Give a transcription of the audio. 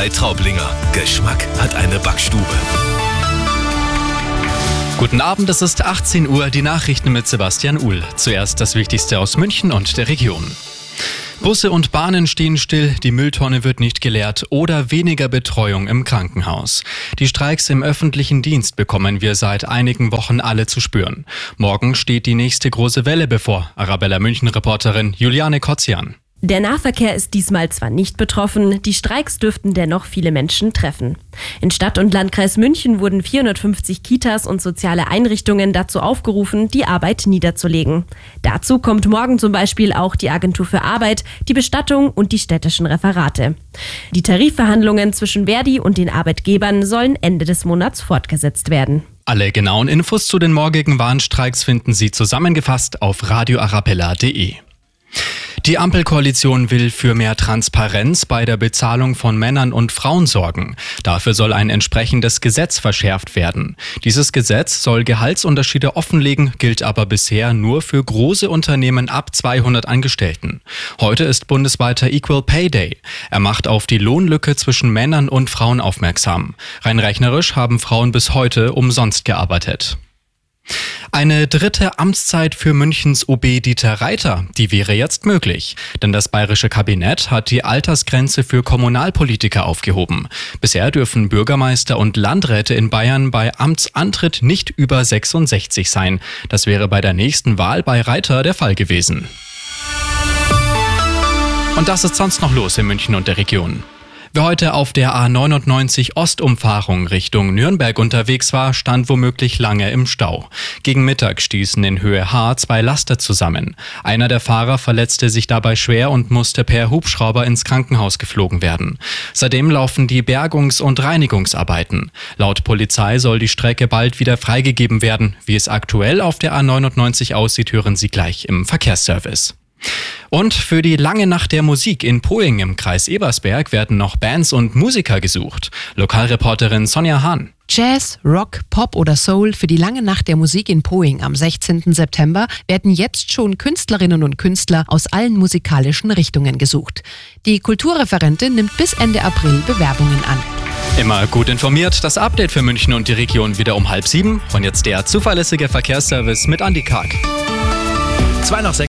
Bäckerei Traublinger. Geschmack hat eine Backstube. Guten Abend, es ist 18 Uhr, die Nachrichten mit Sebastian Uhl. Zuerst das Wichtigste aus München und der Region. Busse und Bahnen stehen still, die Mülltonne wird nicht geleert oder weniger Betreuung im Krankenhaus. Die Streiks im öffentlichen Dienst bekommen wir seit einigen Wochen alle zu spüren. Morgen steht die nächste große Welle bevor. Arabella München-Reporterin Juliane Kotzian. Der Nahverkehr ist diesmal zwar nicht betroffen, die Streiks dürften dennoch viele Menschen treffen. In Stadt und Landkreis München wurden 450 Kitas und soziale Einrichtungen dazu aufgerufen, die Arbeit niederzulegen. Dazu kommt morgen zum Beispiel auch die Agentur für Arbeit, die Bestattung und die städtischen Referate. Die Tarifverhandlungen zwischen Verdi und den Arbeitgebern sollen Ende des Monats fortgesetzt werden. Alle genauen Infos zu den morgigen Warnstreiks finden Sie zusammengefasst auf radioarabella.de. Die Ampelkoalition will für mehr Transparenz bei der Bezahlung von Männern und Frauen sorgen. Dafür soll ein entsprechendes Gesetz verschärft werden. Dieses Gesetz soll Gehaltsunterschiede offenlegen, gilt aber bisher nur für große Unternehmen ab 200 Angestellten. Heute ist bundesweiter Equal Pay Day. Er macht auf die Lohnlücke zwischen Männern und Frauen aufmerksam. Rein rechnerisch haben Frauen bis heute umsonst gearbeitet. Eine dritte Amtszeit für Münchens OB Dieter Reiter, die wäre jetzt möglich. Denn das bayerische Kabinett hat die Altersgrenze für Kommunalpolitiker aufgehoben. Bisher dürfen Bürgermeister und Landräte in Bayern bei Amtsantritt nicht über 66 sein. Das wäre bei der nächsten Wahl bei Reiter der Fall gewesen. Und das ist sonst noch los in München und der Region. Wer heute auf der A99 Ostumfahrung Richtung Nürnberg unterwegs war, stand womöglich lange im Stau. Gegen Mittag stießen in Höhe H zwei Laster zusammen. Einer der Fahrer verletzte sich dabei schwer und musste per Hubschrauber ins Krankenhaus geflogen werden. Seitdem laufen die Bergungs- und Reinigungsarbeiten. Laut Polizei soll die Strecke bald wieder freigegeben werden. Wie es aktuell auf der A99 aussieht, hören Sie gleich im Verkehrsservice. Und für die lange Nacht der Musik in Poing im Kreis Ebersberg werden noch Bands und Musiker gesucht. Lokalreporterin Sonja Hahn. Jazz, Rock, Pop oder Soul für die lange Nacht der Musik in Poing am 16. September werden jetzt schon Künstlerinnen und Künstler aus allen musikalischen Richtungen gesucht. Die Kulturreferentin nimmt bis Ende April Bewerbungen an. Immer gut informiert, das Update für München und die Region wieder um halb sieben. Und jetzt der zuverlässige Verkehrsservice mit Andy Karg. Zwei nach sechs.